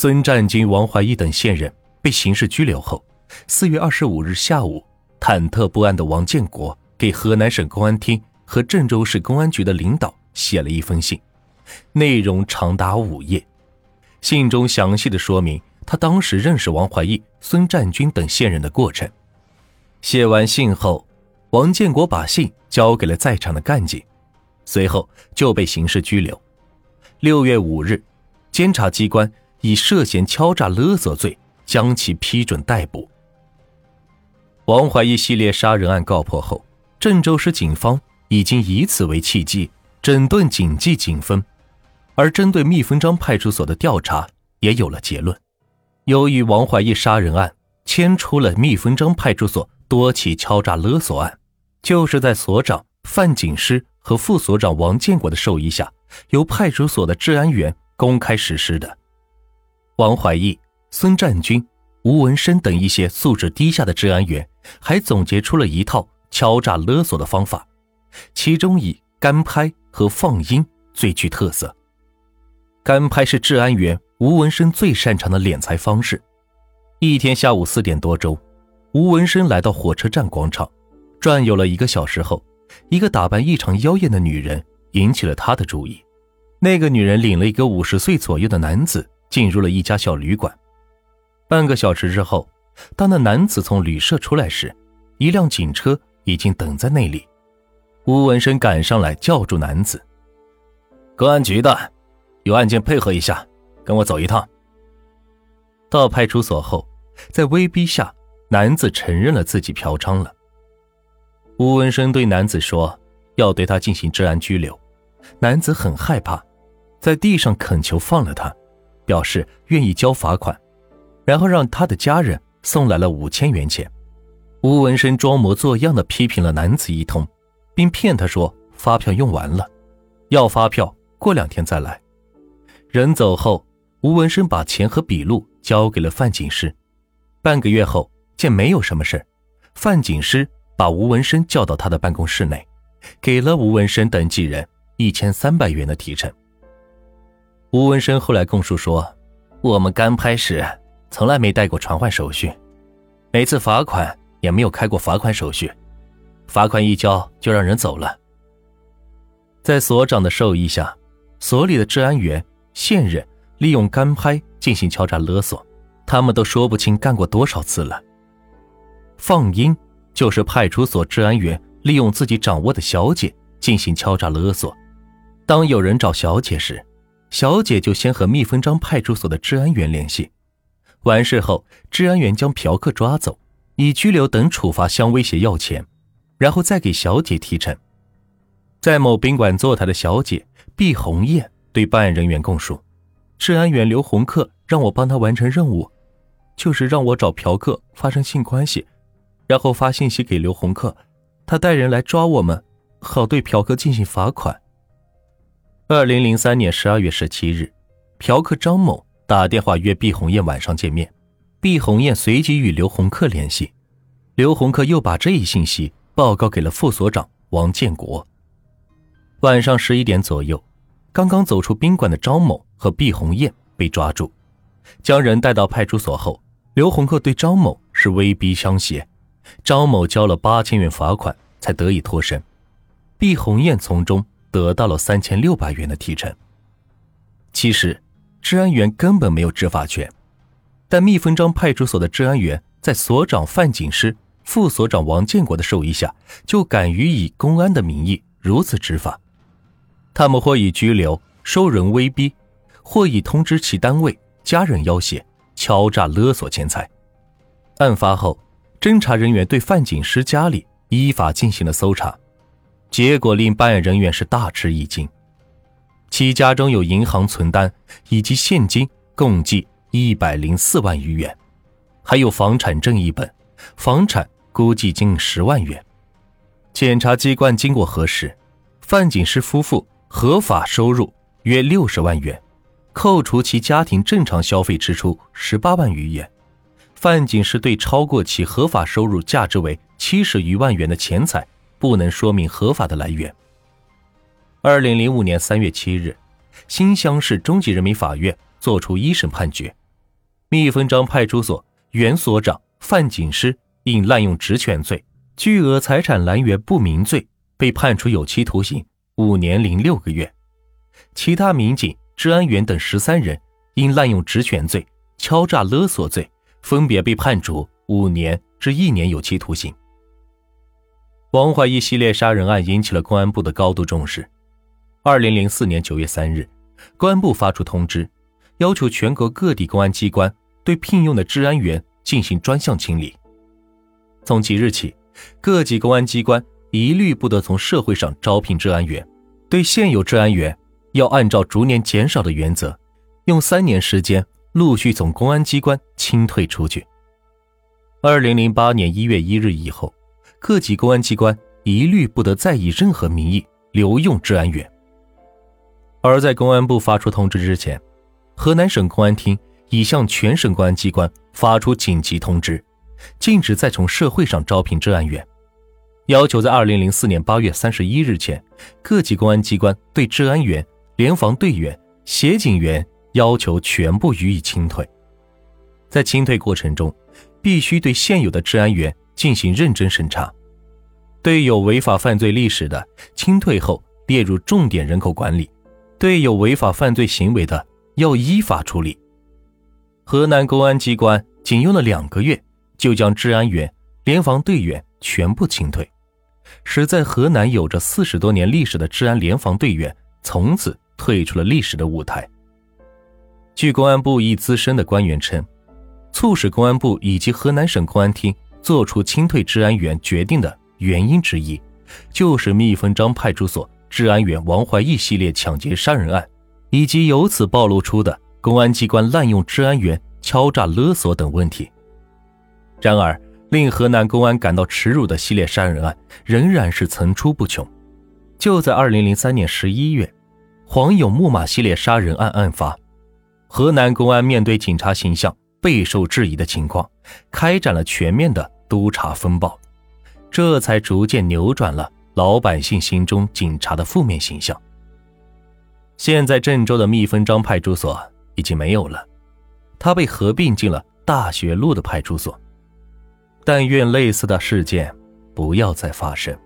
孙占军、王怀义等线人被刑事拘留后，四月二十五日下午，忐忑不安的王建国给河南省公安厅和郑州市公安局的领导写了一封信，内容长达五页。信中详细的说明他当时认识王怀义、孙占军等线人的过程。写完信后，王建国把信交给了在场的干警，随后就被刑事拘留。六月五日，监察机关以涉嫌敲诈勒索罪将其批准逮捕。王怀义系列杀人案告破后，郑州市警方已经以此为契机整顿警纪警风，而针对蜜蜂庄派出所的调查也有了结论。由于王怀义杀人案牵出了蜜蜂庄派出所多起敲诈勒索案，就是在所长范警师和副所长王建国的授意下。由派出所的治安员公开实施的。王怀义、孙占军、吴文生等一些素质低下的治安员，还总结出了一套敲诈勒索的方法，其中以干拍和放音最具特色。干拍是治安员吴文生最擅长的敛财方式。一天下午四点多钟，吴文生来到火车站广场，转悠了一个小时后，一个打扮异常妖艳的女人。引起了他的注意。那个女人领了一个五十岁左右的男子进入了一家小旅馆。半个小时之后，当那男子从旅社出来时，一辆警车已经等在那里。吴文生赶上来叫住男子：“公安局的，有案件配合一下，跟我走一趟。”到派出所后，在威逼下，男子承认了自己嫖娼了。吴文生对男子说。要对他进行治安拘留，男子很害怕，在地上恳求放了他，表示愿意交罚款，然后让他的家人送来了五千元钱。吴文生装模作样的批评了男子一通，并骗他说发票用完了，要发票过两天再来。人走后，吴文生把钱和笔录交给了范警师。半个月后，见没有什么事范警师把吴文生叫到他的办公室内。给了吴文生等几人一千三百元的提成。吴文生后来供述说：“我们干拍时从来没带过传唤手续，每次罚款也没有开过罚款手续，罚款一交就让人走了。”在所长的授意下，所里的治安员、线人利用干拍进行敲诈勒索，他们都说不清干过多少次了。放鹰就是派出所治安员。利用自己掌握的小姐进行敲诈勒索。当有人找小姐时，小姐就先和蜜蜂张派出所的治安员联系。完事后，治安员将嫖客抓走，以拘留等处罚相威胁要钱，然后再给小姐提成。在某宾馆坐台的小姐毕红艳对办案人员供述：治安员刘洪克让我帮他完成任务，就是让我找嫖客发生性关系，然后发信息给刘洪克。他带人来抓我们，好对嫖客进行罚款。二零零三年十二月十七日，嫖客张某打电话约毕红艳晚上见面，毕红艳随即与刘洪克联系，刘洪克又把这一信息报告给了副所长王建国。晚上十一点左右，刚刚走出宾馆的张某和毕红艳被抓住，将人带到派出所后，刘洪克对张某是威逼相胁。张某交了八千元罚款，才得以脱身。毕红艳从中得到了三千六百元的提成。其实，治安员根本没有执法权，但蜜蜂庄派出所的治安员在所长范警师、副所长王建国的授意下，就敢于以公安的名义如此执法。他们或以拘留、收人威逼，或以通知其单位、家人要挟、敲诈勒索钱财。案发后。侦查人员对范警师家里依法进行了搜查，结果令办案人员是大吃一惊。其家中有银行存单以及现金共计一百零四万余元，还有房产证一本，房产估计近十万元。检察机关经过核实，范景师夫妇合法收入约六十万元，扣除其家庭正常消费支出十八万余元。范警是对超过其合法收入价值为七十余万元的钱财不能说明合法的来源。二零零五年三月七日，新乡市中级人民法院作出一审判决，蜜蜂张派出所原所长范景诗因滥用职权罪、巨额财产来源不明罪，被判处有期徒刑五年零六个月。其他民警、治安员等十三人因滥用职权罪、敲诈勒索罪，分别被判处五年至一年有期徒刑。王怀义系列杀人案引起了公安部的高度重视。二零零四年九月三日，公安部发出通知，要求全国各地公安机关对聘用的治安员进行专项清理。从即日起，各级公安机关一律不得从社会上招聘治安员，对现有治安员。要按照逐年减少的原则，用三年时间陆续从公安机关清退出去。二零零八年一月一日以后，各级公安机关一律不得再以任何名义留用治安员。而在公安部发出通知之前，河南省公安厅已向全省公安机关发出紧急通知，禁止再从社会上招聘治安员。要求在二零零四年八月三十一日前，各级公安机关对治安员。联防队员、协警员要求全部予以清退，在清退过程中，必须对现有的治安员进行认真审查，对有违法犯罪历史的，清退后列入重点人口管理；对有违法犯罪行为的，要依法处理。河南公安机关仅用了两个月，就将治安员、联防队员全部清退，使在河南有着四十多年历史的治安联防队员从此。退出了历史的舞台。据公安部一资深的官员称，促使公安部以及河南省公安厅作出清退治安员决定的原因之一，就是蜜蜂张派出所治安员王怀义系列抢劫杀人案，以及由此暴露出的公安机关滥用治安员、敲诈勒索等问题。然而，令河南公安感到耻辱的系列杀人案仍然是层出不穷。就在二零零三年十一月。黄勇木马系列杀人案案发，河南公安面对警察形象备受质疑的情况，开展了全面的督查风暴，这才逐渐扭转了老百姓心中警察的负面形象。现在郑州的蜜蜂张派出所已经没有了，它被合并进了大学路的派出所。但愿类似的事件不要再发生。